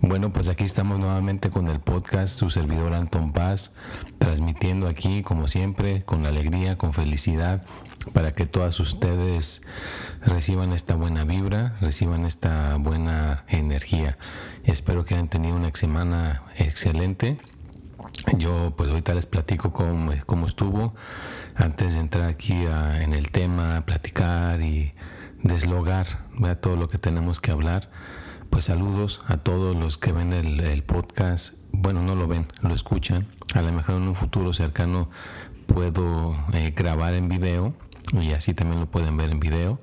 Bueno, pues aquí estamos nuevamente con el podcast, su servidor Anton Paz, transmitiendo aquí, como siempre, con alegría, con felicidad, para que todas ustedes reciban esta buena vibra, reciban esta buena energía. Espero que hayan tenido una semana excelente. Yo pues ahorita les platico cómo, cómo estuvo antes de entrar aquí en el tema, platicar y deslogar todo lo que tenemos que hablar pues saludos a todos los que ven el, podcast. Bueno, no lo ven, lo escuchan. A lo mejor en un futuro cercano puedo eh, grabar en video y así también lo pueden ver en video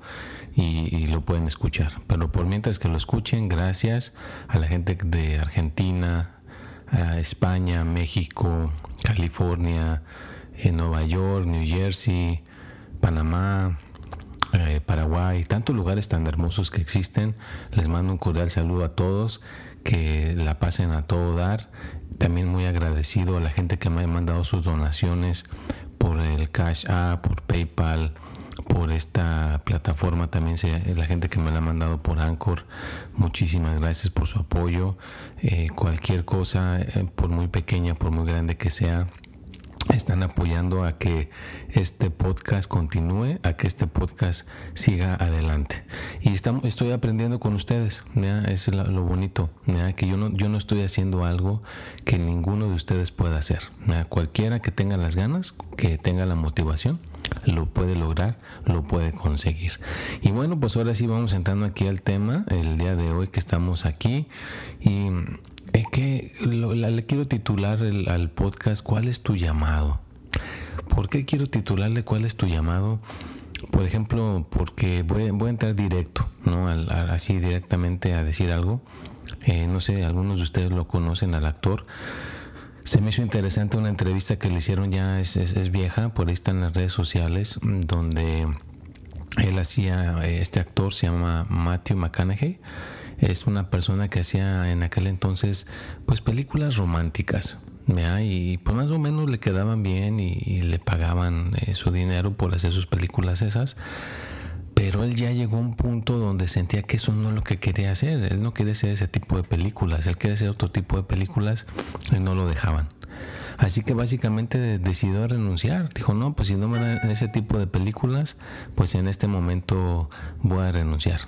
y, lo pueden escuchar. Pero por mientras que lo escuchen, gracias a la gente de Argentina, España, México, California, en Nueva York, New Jersey, Panamá, eh, Paraguay, tantos lugares tan hermosos que existen. Les mando un cordial saludo a todos, que la pasen a todo dar. También muy agradecido a la gente que me ha mandado sus donaciones por el Cash App, por PayPal, por esta plataforma también la gente que me la ha mandado por Anchor muchísimas gracias por su apoyo eh, cualquier cosa eh, por muy pequeña por muy grande que sea están apoyando a que este podcast continúe, a que este podcast siga adelante. Y estamos, estoy aprendiendo con ustedes, es lo bonito, que yo no, estoy haciendo algo que ninguno de ustedes pueda hacer. Cualquiera que tenga las ganas, que tenga la motivación, lo puede lograr, lo puede conseguir. Y bueno, pues ahora sí vamos entrando aquí al tema, el día de hoy que estamos aquí. Y es que le quiero titular al podcast ¿Cuál es tu llamado? ¿Por qué quiero titularle ¿Cuál es tu llamado? Por ejemplo, porque voy, voy a entrar directo, ¿no? así directamente a decir algo. Eh, no sé, algunos de ustedes lo conocen al actor. Se me hizo interesante una entrevista que le hicieron ya, es, es, vieja, por ahí está en las redes sociales, donde él hacía, este actor se llama Matthew McConaughey es una persona que hacía en aquel entonces pues películas románticas y pues más o menos le quedaban bien y, le pagaban eh, su dinero por hacer sus películas esas. Pero él ya llegó a un punto donde sentía que eso no es lo que quería hacer. Él no quería hacer ese tipo de películas. Él quería hacer otro tipo de películas y no lo dejaban Así que básicamente decidió renunciar. Dijo, no, pues si no me dan ese tipo de películas, pues en este momento voy a renunciar.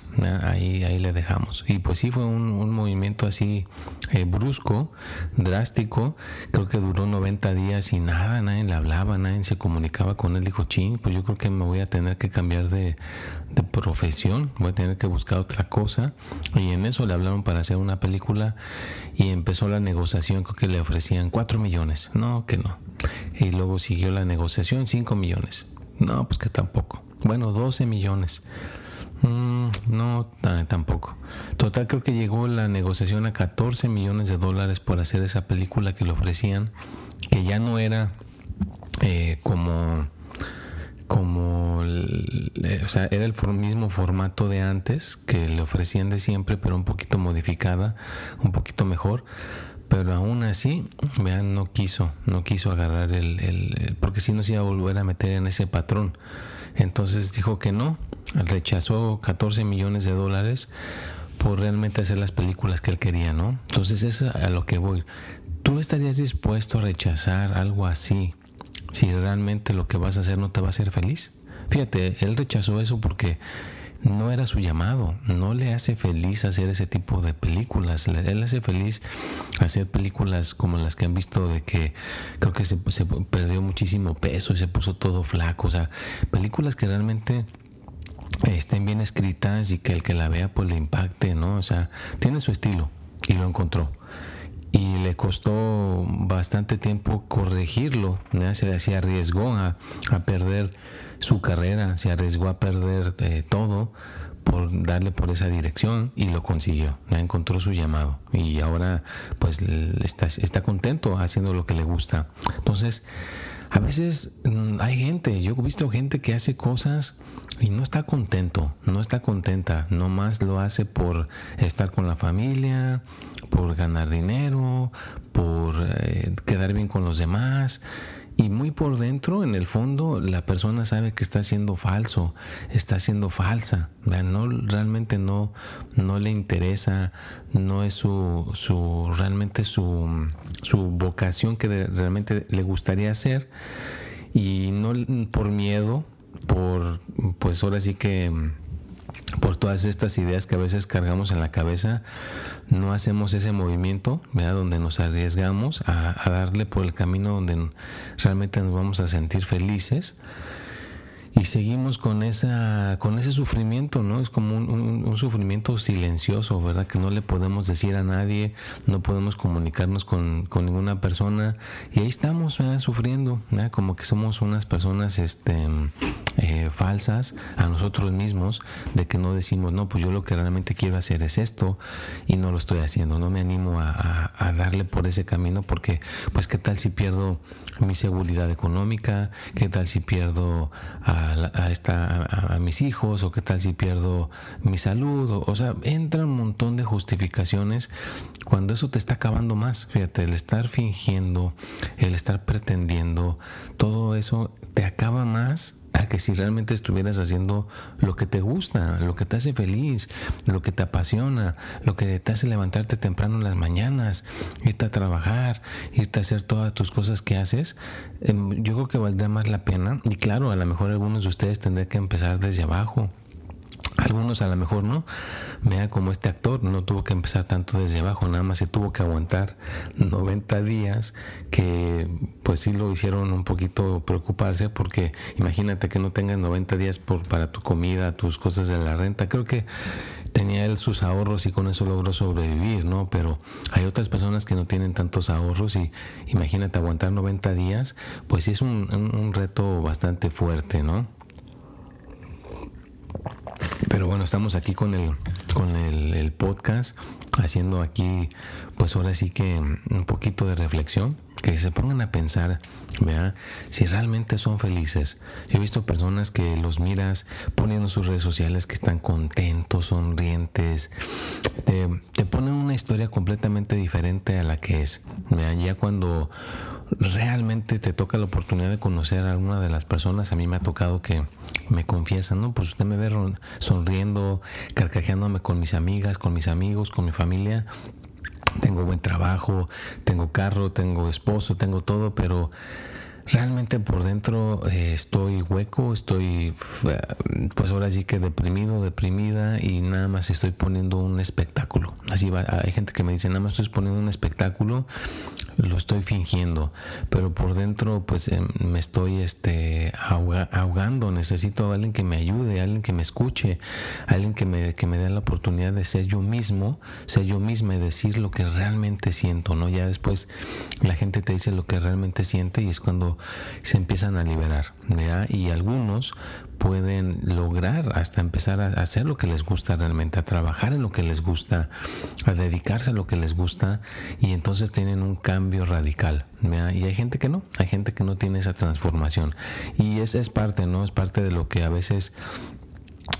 Ahí, ahí le dejamos. Y pues sí fue un, movimiento así eh, brusco, drástico. Creo que duró 90 días y nada, nadie le hablaba, nadie se comunicaba con él. Dijo, ching, pues yo creo que me voy a tener que cambiar de, profesión, voy a tener que buscar otra cosa. Y en eso le hablaron para hacer una película y empezó la negociación, creo que le ofrecían 4 millones no, que no. Y luego siguió la negociación, 5 millones. No, pues que tampoco. Bueno, 12 millones. Mm, no, tampoco. Total, creo que llegó la negociación a 14 millones de dólares por hacer esa película que le ofrecían, que ya no era eh, como como o sea, era el mismo formato de antes que le ofrecían de siempre, pero un poquito modificada, un poquito mejor pero aún así, vean, no quiso, no quiso agarrar el, porque si no se iba a volver a meter en ese patrón. Entonces dijo que no, rechazó 14 millones de dólares por realmente hacer las películas que él quería, ¿no? Entonces es a lo que voy. ¿Tú estarías dispuesto a rechazar algo así si realmente lo que vas a hacer no te va a hacer feliz? Fíjate, él rechazó eso porque no era su llamado, no le hace feliz hacer ese tipo de películas, él hace feliz hacer películas como las que han visto de que creo que se, perdió muchísimo peso y se puso todo flaco, o sea, películas que realmente estén bien escritas y que el que la vea pues le impacte, ¿no? O sea, tiene su estilo y lo encontró. Y le costó bastante tiempo corregirlo, se, se arriesgó a, a perder su carrera, se arriesgó a perder eh, todo por darle por esa dirección y lo consiguió, encontró su llamado y ahora pues está, contento haciendo lo que le gusta. Entonces, a veces mm, hay gente, yo he visto gente que hace cosas y no está contento, no está contenta, nomás lo hace por estar con la familia, por ganar dinero, por eh, quedar bien con los demás. Y muy por dentro, en el fondo, la persona sabe que está siendo falso, está siendo falsa. No, realmente no, no le interesa, no es su, su realmente su, su vocación que realmente le gustaría hacer. Y no por miedo, por, pues ahora sí que por todas estas ideas que a veces cargamos en la cabeza, no hacemos ese movimiento, ¿verdad? donde nos arriesgamos a, darle por el camino donde realmente nos vamos a sentir felices. Y seguimos con esa con ese sufrimiento no es como un, sufrimiento silencioso verdad que no le podemos decir a nadie no podemos comunicarnos con, con ninguna persona. Y ahí estamos sufriendo como que somos unas personas este eh, falsas a nosotros mismos de que no decimos no pues yo lo que realmente quiero hacer es esto y no lo estoy haciendo no me animo a, darle por ese camino porque pues qué tal si pierdo mi seguridad económica qué tal si pierdo a a, esta, a, mis hijos o qué tal si pierdo mi salud. O, sea, entra un montón de justificaciones cuando eso te está acabando más. Fíjate, el estar fingiendo, el estar pretendiendo, todo eso te acaba más a que si realmente estuvieras haciendo lo que te gusta, lo que te hace feliz, lo que te apasiona, lo que te hace levantarte temprano en las mañanas, irte a trabajar, irte a hacer todas tus cosas que haces, em, yo creo que valdría más la pena. Y claro, a lo mejor algunos de ustedes tendrían que empezar desde abajo algunos a lo mejor no, vea como este actor no tuvo que empezar tanto desde abajo, nada más se tuvo que aguantar 90 días que pues sí lo hicieron un poquito preocuparse porque imagínate que no tengas 90 días por, para tu comida, tus cosas de la renta, creo que tenía él sus ahorros y con eso logró sobrevivir, ¿no? Pero hay otras personas que no tienen tantos ahorros y imagínate aguantar 90 días, pues sí es un, un reto bastante fuerte, ¿no? Pero bueno, estamos aquí con el, con el, podcast, haciendo aquí, pues ahora sí que un poquito de reflexión, que se pongan a pensar, ¿verdad? Si realmente son felices. Yo he visto personas que los miras poniendo sus redes sociales que están contentos, sonrientes, te, te ponen una historia completamente diferente a la que es. Ya cuando realmente te toca la oportunidad de conocer a alguna de las personas, a mí me ha tocado que me confiesan, ¿no? Pues usted me ve sonriendo, carcajeándome con mis amigas, con mis amigos, con mi familia. Tengo buen trabajo, tengo carro, tengo esposo, tengo todo, pero realmente por dentro eh, estoy hueco, estoy pues ahora sí que deprimido, deprimida y nada más estoy poniendo un espectáculo. Así va, hay gente que me dice, nada más estoy poniendo un espectáculo, lo estoy fingiendo, pero por dentro pues em, me estoy este ahogando, necesito a alguien que me ayude, alguien que me escuche, alguien que me, que me dé la oportunidad de ser yo mismo, ser yo misma y decir lo que realmente siento, ¿no? Ya después la gente te dice lo que realmente siente y es cuando se empiezan a liberar. Y algunos pueden lograr hasta empezar a hacer lo que les gusta realmente, a trabajar en lo que les gusta, a dedicarse a lo que les gusta y entonces tienen un cambio radical. Y hay gente que no, hay gente que no tiene esa transformación. Y esa es parte, ¿no? Es parte de lo que a veces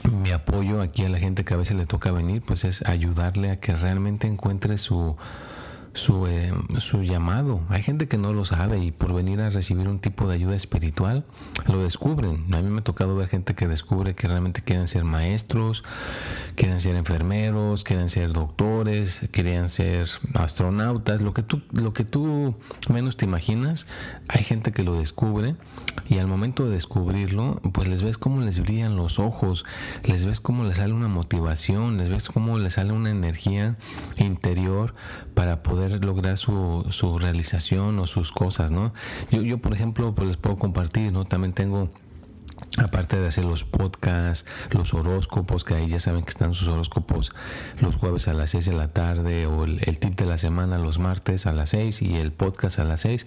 mi apoyo aquí a la gente que a veces le toca venir, pues es ayudarle a que realmente encuentre su su, eh, su llamado. Hay gente que no lo sabe y por venir a recibir un tipo de ayuda espiritual lo descubren. A mí me ha tocado ver gente que descubre que realmente quieren ser maestros, quieren ser enfermeros, quieren ser doctores, quieren ser astronautas, lo que tú, lo que tú menos te imaginas. Hay gente que lo descubre y al momento de descubrirlo, pues les ves cómo les brillan los ojos, les ves cómo les sale una motivación, les ves cómo les sale una energía interior para poder lograr su, su realización o sus cosas, ¿no? Yo, yo, por ejemplo, pues les puedo compartir, ¿no? También tengo Aparte de hacer los podcasts, los horóscopos, que ahí ya saben que están sus horóscopos los jueves a las 6 de la tarde o el, tip de la semana los martes a las 6 y el podcast a las 6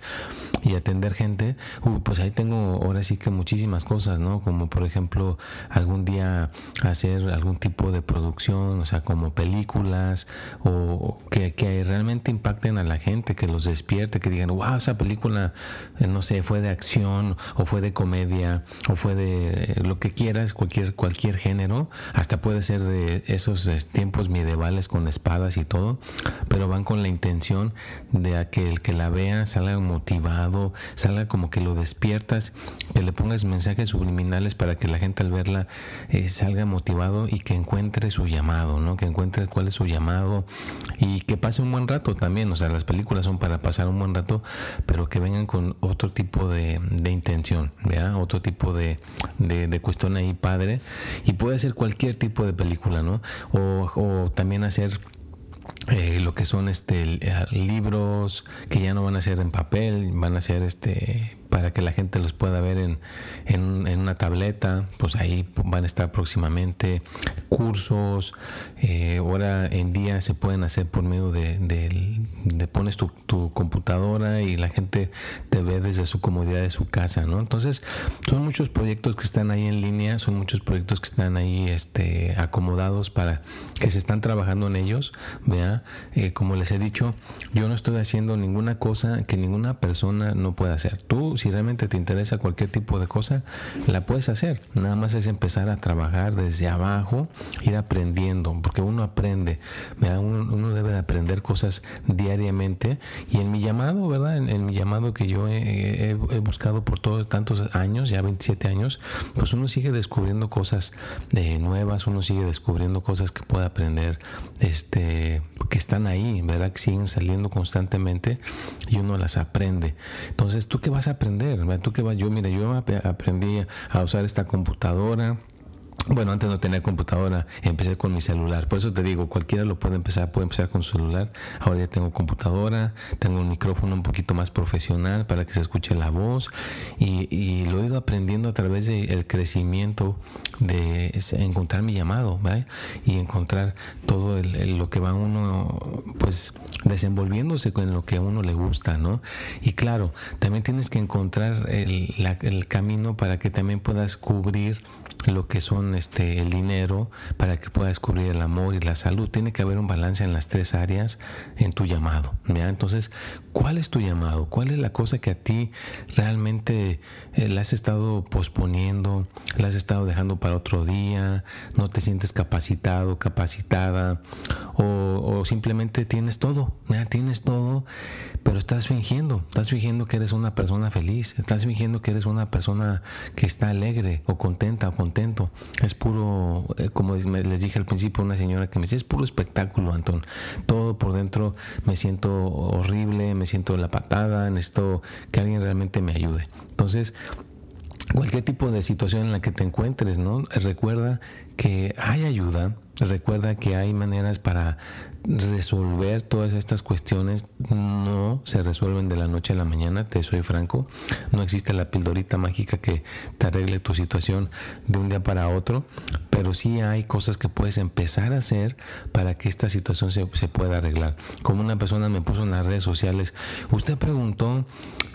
y atender gente, pues ahí tengo ahora sí que muchísimas cosas, ¿no? Como por ejemplo algún día hacer algún tipo de producción, o sea, como películas o que, que realmente impacten a la gente, que los despierte, que digan, wow, esa película, eh, no sé, fue de acción o fue de comedia o fue de lo que quieras, cualquier, cualquier género, hasta puede ser de esos tiempos medievales con espadas y todo, pero van con la intención de que el que la vea salga motivado, salga como que lo despiertas, que le pongas mensajes subliminales para que la gente al verla eh, salga motivado y que encuentre su llamado, ¿no? Que encuentre cuál es su llamado y que pase un buen rato también, o sea, las películas son para pasar un buen rato, pero que vengan con otro tipo de, de intención, ¿verdad? Otro tipo de, de, cuestión ahí padre. Y puede ser cualquier tipo de película, ¿no? O, también hacer eh, lo que son este eh, libros que ya no van a ser en papel, van a ser este para que la gente los pueda ver en, en, una tableta, pues ahí van a estar próximamente cursos, eh, ahora en día se pueden hacer por medio de, de, pones tu, computadora y la gente te ve desde su comodidad de su casa, ¿no? Entonces son muchos proyectos que están ahí en línea, son muchos proyectos que están ahí este, acomodados para que se están trabajando en ellos, vea, eh, como les he dicho, yo no estoy haciendo ninguna cosa que ninguna persona no pueda hacer. Tú si realmente te interesa cualquier tipo de cosa, la puedes hacer. Nada más es empezar a trabajar desde abajo, ir aprendiendo, porque uno aprende, uno, debe de aprender cosas diariamente. Y en mi llamado, ¿verdad? En, mi llamado que yo he, buscado por todos tantos años, ya 27 años, pues uno sigue descubriendo cosas eh, nuevas, uno sigue descubriendo cosas que puede aprender, este, que están ahí, ¿verdad? Que siguen saliendo constantemente y uno las aprende. Entonces, ¿tú qué vas a aprender? Tú que vas, yo, mira, yo aprendí a usar esta computadora bueno, antes no tenía computadora, empecé con mi celular. Por eso te digo, cualquiera lo puede empezar, puede empezar con celular. Ahora ya tengo computadora, tengo un micrófono un poquito más profesional para que se escuche la voz y, lo he ido aprendiendo a través del crecimiento de encontrar mi llamado y encontrar todo lo que va uno, pues desenvolviéndose con lo que a uno le gusta, ¿no? Y claro, también tienes que encontrar el, el camino para que también puedas cubrir lo que son este el dinero para que puedas cubrir el amor y la salud. Tiene que haber un balance en las tres áreas en tu llamado entonces cuál es tu llamado cuál es la cosa que a ti realmente eh, la has estado posponiendo la has estado dejando para otro día no te sientes capacitado capacitada o, simplemente tienes todo tienes todo pero estás fingiendo estás fingiendo que eres una persona feliz estás fingiendo que eres una persona que está alegre o contenta o es puro, eh, como les dije al principio, una señora que me decía, es puro espectáculo, Antón. Todo por dentro me siento horrible, me siento la patada, necesito que alguien realmente me ayude. Entonces, cualquier tipo de situación en la que te encuentres, ¿no? Recuerda que hay ayuda, recuerda que hay maneras para resolver todas estas cuestiones no se resuelven de la noche a la mañana, te soy franco. No existe la pildorita mágica que te arregle tu situación de un día para otro, pero sí hay cosas que puedes empezar a hacer para que esta situación se, se pueda arreglar. Como una persona me puso en las redes sociales, usted preguntó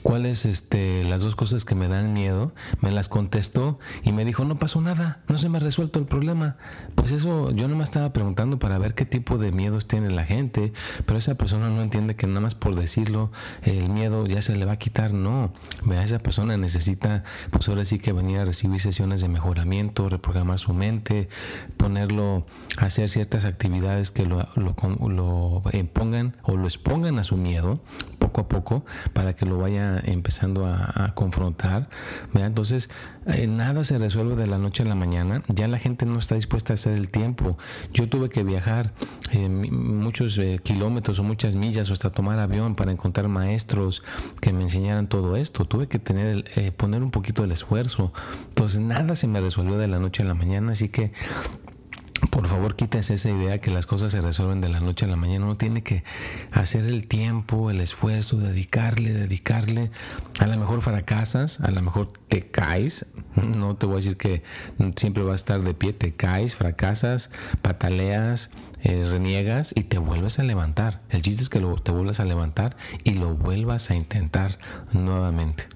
cuáles este, las dos cosas que me dan miedo, me las contestó y me dijo, no pasó nada, no se me ha resuelto el problema. Pues eso, yo no estaba preguntando para ver qué tipo de miedos tiene la gente, pero esa persona no entiende que nada más por decirlo, el miedo ya se le va a quitar, no. Esa persona necesita, pues ahora sí que venir a recibir sesiones de mejoramiento, reprogramar su mente, ponerlo hacer ciertas actividades que lo, lo, impongan o lo expongan a su miedo poco a poco para que lo vaya empezando a, confrontar. Entonces, eh, nada se resuelve de la noche a la mañana. Ya la gente no está dispuesta a hacer el tiempo. Yo tuve que viajar eh, muchos eh, kilómetros o muchas millas o hasta tomar avión para encontrar maestros que me enseñaran todo esto. Tuve que tener poner un poquito del esfuerzo. Entonces, nada se me resolvió de la noche a la mañana. Así que por favor quítese esa idea que las cosas se resuelven de la noche a la mañana. Uno tiene que hacer el tiempo, el esfuerzo, dedicarle, dedicarle. A lo mejor fracasas, a lo mejor te caes. No te voy a decir que siempre vas a estar de pie, te caes, fracasas, pataleas, eh, reniegas y te vuelves a levantar. El chiste es que te vuelvas a levantar y lo vuelvas a intentar nuevamente.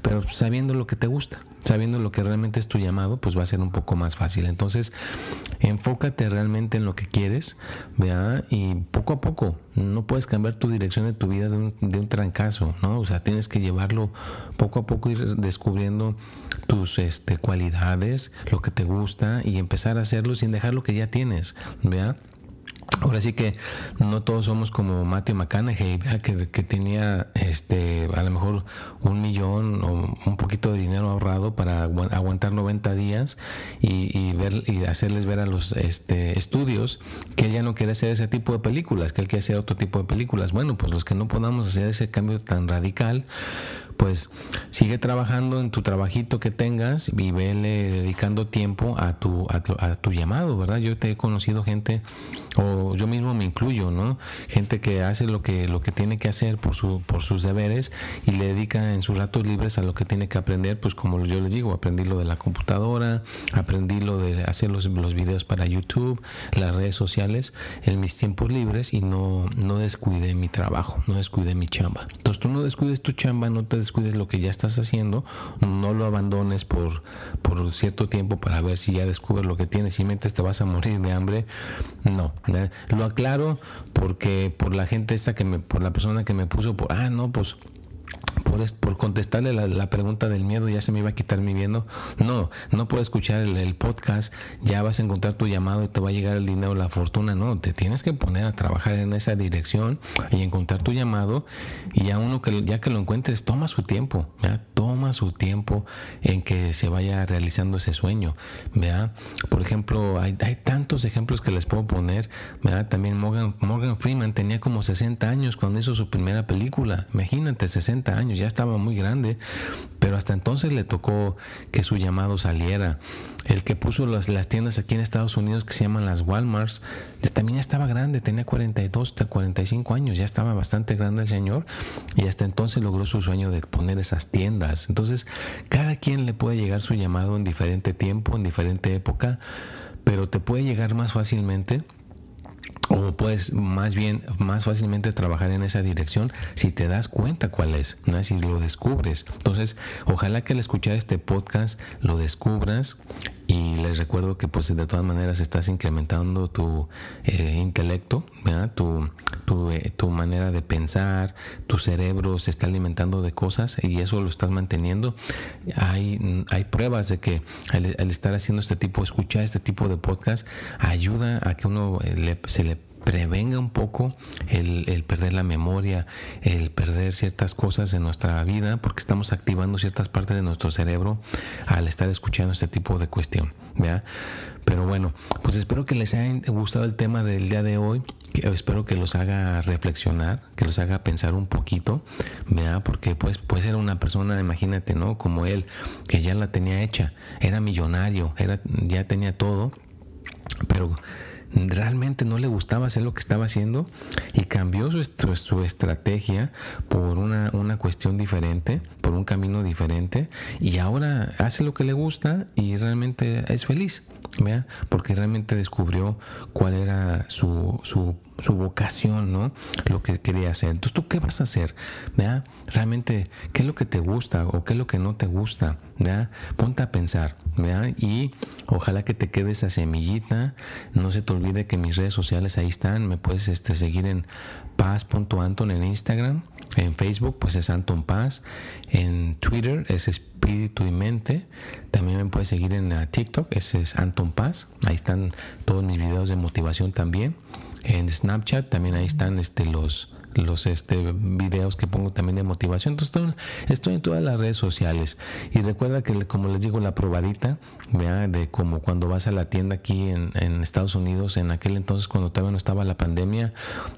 Pero sabiendo lo que te gusta sabiendo lo que realmente es tu llamado, pues va a ser un poco más fácil. Entonces, enfócate realmente en lo que quieres, ¿verdad? Y poco a poco, no puedes cambiar tu dirección de tu vida de un, de un trancazo, ¿no? O sea, tienes que llevarlo poco a poco, ir descubriendo tus este, cualidades, lo que te gusta y empezar a hacerlo sin dejar lo que ya tienes, ¿verdad? Ahora sí que no todos somos como Matthew McConaughey, que, que, tenía este a lo mejor un millón o un poquito de dinero ahorrado para aguantar 90 días y, ver y hacerles ver a los este, estudios que ella no quiere hacer ese tipo de películas, que él quiere hacer otro tipo de películas. Bueno, pues los que no podamos hacer ese cambio tan radical, pues sigue trabajando en tu trabajito que tengas y vele dedicando tiempo a tu, a tu, llamado, ¿verdad? Yo te he conocido gente, o yo mismo me incluyo, ¿no? Gente que hace lo que, lo que tiene que hacer por, su, por sus deberes y le dedica en sus ratos libres a lo que tiene que aprender, pues como yo les digo, aprendí lo de la computadora, aprendí lo de hacer los, los videos para YouTube, las redes sociales, en mis tiempos libres y no, no descuidé mi trabajo, no descuidé mi chamba. Entonces tú no descuides tu chamba, no te descuides lo que ya estás haciendo, no lo abandones por, por cierto tiempo para ver si ya descubres lo que tienes y mentes te vas a morir de hambre. No, lo aclaro porque por la gente esta que me, por la persona que me puso, por, ah, no, pues por, por contestarle la, pregunta del miedo ya se me iba a quitar mi miedo. No, no puedo escuchar el, podcast, ya vas a encontrar tu llamado y te va a llegar el dinero, la fortuna. No, te tienes que poner a trabajar en esa dirección y encontrar tu llamado y ya uno que ya que lo encuentres, toma su tiempo, toma su tiempo en que se vaya realizando ese sueño. ¿vea? Por ejemplo, hay, hay tantos ejemplos que les puedo poner. También Morgan, Morgan Freeman tenía como 60 años cuando hizo su primera película. Imagínate, 60 años ya estaba muy grande, pero hasta entonces le tocó que su llamado saliera. El que puso las, las tiendas aquí en Estados Unidos que se llaman las Walmarts, también estaba grande, tenía 42, 45 años, ya estaba bastante grande el señor y hasta entonces logró su sueño de poner esas tiendas. Entonces, cada quien le puede llegar su llamado en diferente tiempo, en diferente época, pero te puede llegar más fácilmente o puedes más bien más fácilmente trabajar en esa dirección si te das cuenta cuál es, si lo descubres. Entonces, ojalá que al escuchar este podcast lo descubras y les recuerdo que pues de todas maneras estás incrementando tu eh, intelecto, Tu, tu, eh, tu, manera de pensar, tu cerebro se está alimentando de cosas y eso lo estás manteniendo. Hay, hay pruebas de que al, estar haciendo este tipo, escuchar este tipo de podcast, ayuda a que uno eh, se le prevenga un poco el, perder la memoria, el perder ciertas cosas en nuestra vida, porque estamos activando ciertas partes de nuestro cerebro al estar escuchando este tipo de cuestión. Pero bueno, pues espero que les haya gustado el tema del día de hoy. espero que los haga reflexionar, que los haga pensar un poquito, ¿verdad? Porque pues puede ser una persona, imagínate, ¿no? Como él, que ya la tenía hecha, era millonario, era, ya tenía todo, pero realmente no le gustaba hacer lo que estaba haciendo y cambió su, su estrategia por una, una, cuestión diferente, por un camino diferente y ahora hace lo que le gusta y realmente es feliz, ¿vea? porque realmente descubrió cuál era su, su su vocación, ¿no? Lo que quería hacer. Entonces, ¿tú qué vas a hacer? ¿Vea? Realmente, ¿qué es lo que te gusta o qué es lo que no te gusta? ¿Vea? Ponte a pensar, ¿vea? Y ojalá que te quede esa semillita. No se te olvide que mis redes sociales ahí están. Me puedes este, seguir en paz.anton en Instagram. En Facebook, pues es Anton Paz. En Twitter es Espíritu y Mente. También me puedes seguir en uh, TikTok, ese es Anton Paz. Ahí están todos mis videos de motivación también en Snapchat también ahí están este los los este videos que pongo también de motivación. Entonces estoy, en todas las redes sociales. Y recuerda que como les digo la probadita de como cuando vas a la tienda aquí en, en, Estados Unidos en aquel entonces cuando todavía no estaba la pandemia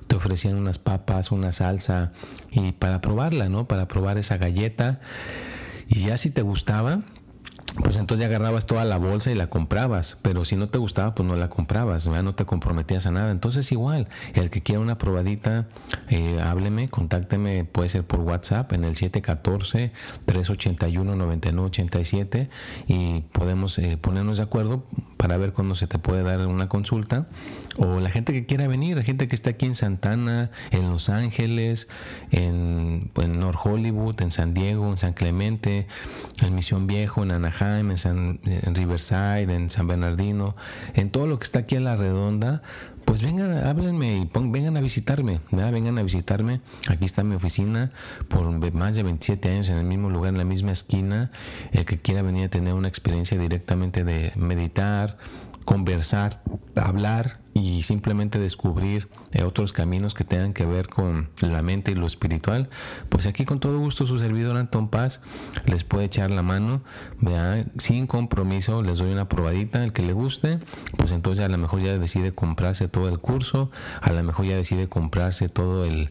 te ofrecían unas papas una salsa y para probarla no para probar esa galleta. Y ya si te gustaba pues entonces ya agarrabas toda la bolsa y la comprabas, pero si no te gustaba, pues no la comprabas, no te comprometías a nada. Entonces igual, el que quiera una probadita, eh, hábleme, contácteme, puede ser por WhatsApp en el 714-381-9987 y podemos eh, ponernos de acuerdo para ver cuándo se te puede dar una consulta. O la gente que quiera venir, la gente que está aquí en Santana, en Los Ángeles, en, en North Hollywood, en San Diego, en San Clemente, en Misión Viejo, en Anaheim en, San, Riverside, en San Bernardino, en todo lo que está aquí a la redonda, pues vengan, háblenme y vengan a visitarme, vengan a visitarme. Aquí está mi oficina por más de 27 años en el mismo lugar, en la misma esquina. El que quiera venir a tener una experiencia directamente de meditar, conversar, hablar y simplemente descubrir eh, otros caminos que tengan que ver con la mente y lo espiritual, pues aquí con todo gusto su servidor Anton Paz les puede echar la mano, sin compromiso, les doy una probadita, el que le guste, pues entonces a lo mejor ya decide comprarse todo el curso, a lo mejor ya decide comprarse todo el,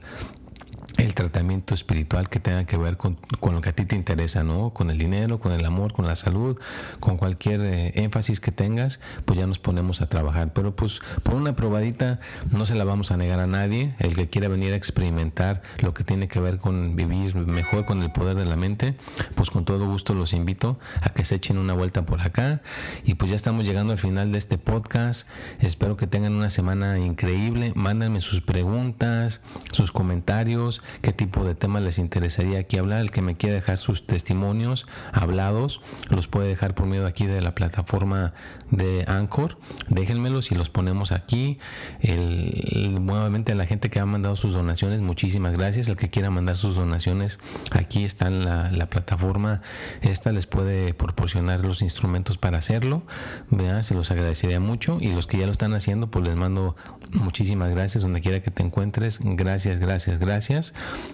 el tratamiento espiritual que tenga que ver con, lo que a ti te interesa, ¿no? Con el dinero, con el amor, con la salud, con cualquier eh, énfasis que tengas, pues ya nos ponemos a trabajar. Pero pues por una probadita no se la vamos a negar a nadie. El que quiera venir a experimentar lo que tiene que ver con vivir mejor con el poder de la mente, pues con todo gusto los invito a que se echen una vuelta por acá. Y pues ya estamos llegando al final de este podcast. Espero que tengan una semana increíble. Mándenme sus preguntas, sus comentarios qué tipo de tema les interesaría aquí hablar. El que me quiera dejar sus testimonios hablados, los puede dejar por medio aquí de la plataforma de Anchor. Déjenmelos y los ponemos aquí. Nuevamente a la gente que ha mandado sus donaciones, muchísimas gracias. El que quiera mandar sus donaciones, aquí está la, plataforma. Esta les puede proporcionar los instrumentos para hacerlo. Vean, se los agradecería mucho. Y los que ya lo están haciendo, pues les mando muchísimas gracias donde quiera que te encuentres. Gracias, gracias, gracias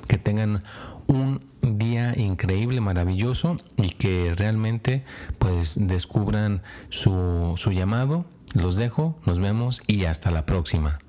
que tengan un día increíble, maravilloso y que realmente pues descubran su, su llamado. Los dejo, nos vemos y hasta la próxima.